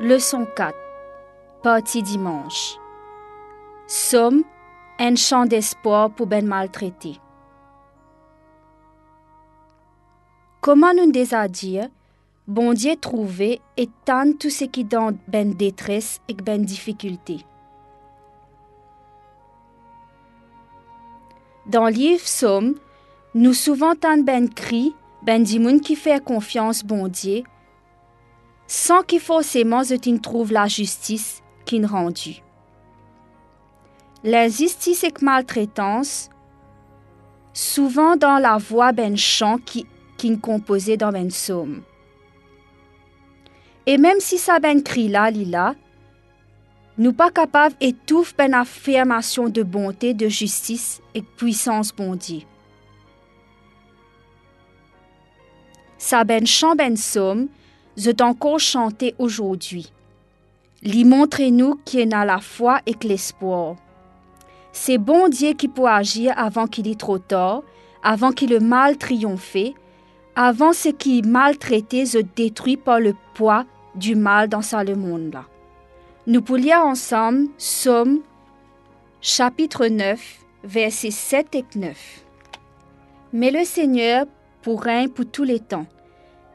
Leçon 4. Partie dimanche. Somme, un chant d'espoir pour ben maltraité. Comment nous déjà dire, bon Dieu trouvé et tant tout ce qui dans ben détresse et ben difficulté. Dans le livre Somme, nous souvent tant ben cri, ben di moun qui fait confiance bon Dieu, sans qu'il forcément je trouve la justice qu'il rendu. L'injustice et maltraitance, souvent dans la voix ben chant qui composé dans ben somme. Et même si ça ben cri là, lila, nous pas capables étouffer ben affirmation de bonté, de justice et puissance bon Dieu. Sa ben chant ben somme, encore chanter aujourd'hui. Lui montrez-nous qu'il a la foi et l'espoir. C'est bon Dieu qui peut agir avant qu'il est trop tard, avant qu'il le mal triomphe, avant ce qui maltraité se détruit par le poids du mal dans ce monde là. Nous pour lire ensemble Somme chapitre 9 versets 7 et 9. Mais le Seigneur pour règne pour tous les temps.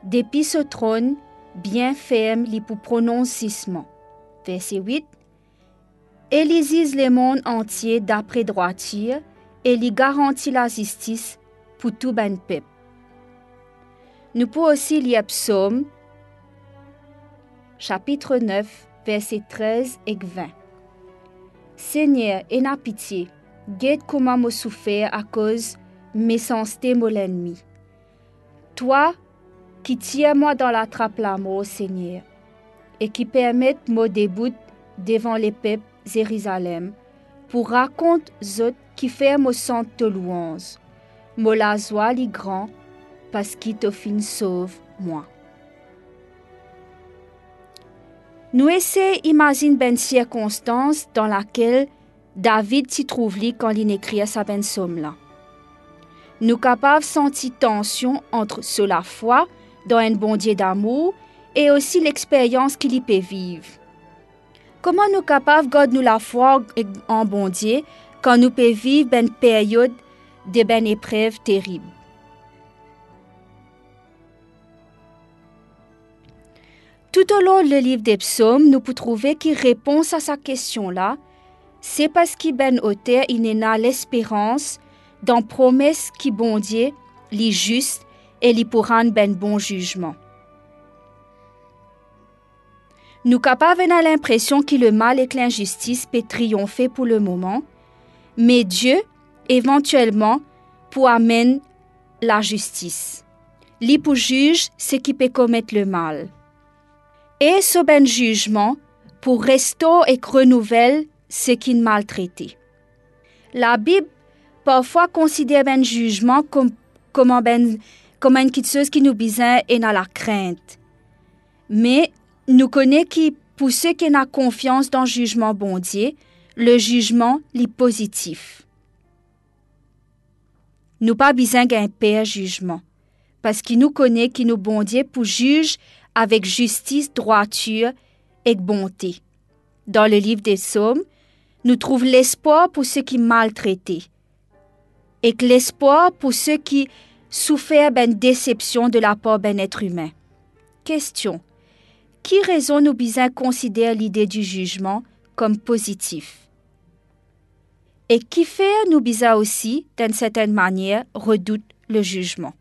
Depuis ce trône, bien ferme li pour prononcissement. Verset 8. Élise le monde entier d'après droiture et lui garantit la justice pour tout ben peuple. Nous pouvons aussi lire Psaume, chapitre 9, verset 13 et 20. Seigneur, aie pitié, guette comment me souffert à cause méchanceté mon ennemi. Toi, qui tiens moi dans la trappe l'amour, Seigneur, et qui permettent mon début devant les peuples Jérusalem, pour raconter autres qui fait mon sang de louange. Mo la li grand, parce qu'il te fin sauve moi. Nous essayons d'imaginer ben circonstance dans laquelle David s'y trouve quand il écrit sa ben somme là. Nous capables sentir tension entre la foi dans un bon Dieu d'amour et aussi l'expérience qu'il y peut vivre. Comment nous capables de nous la foi en bon Dieu quand nous pouvons vivre une période de ben épreuve terrible? Tout au long du livre des psaumes, nous pouvons trouver qui réponse à sa question-là, c'est parce qu'il ben il a l'espérance dans promesse qui bon les juste et li pour rendre ben bon jugement. Nous capables avons l'impression que le mal et l'injustice peut triompher pour le moment, mais Dieu, éventuellement, pour amener la justice. Li pour juge ce qui peut commettre le mal. Et ce ben jugement pour restaurer et renouveler ce qui maltraité. La Bible parfois considère ben jugement comme, comme un ben comme une chose qui nous besoin et dans la crainte. Mais nous connaissons qui, pour ceux qui ont confiance dans le jugement bon Dieu, le jugement est positif. Nous pas besoin d'un père jugement, parce qu'il nous connaît qui nous bon Dieu pour juge avec justice, droiture et bonté. Dans le livre des psaumes, nous trouvons l'espoir pour ceux qui maltraités et l'espoir pour ceux qui souffert d'une déception de la part d'un être humain. Question. Qui raison nous besoin considérer l'idée du jugement comme positif? Et qui fait nous aussi, d'une certaine manière, redoute le jugement?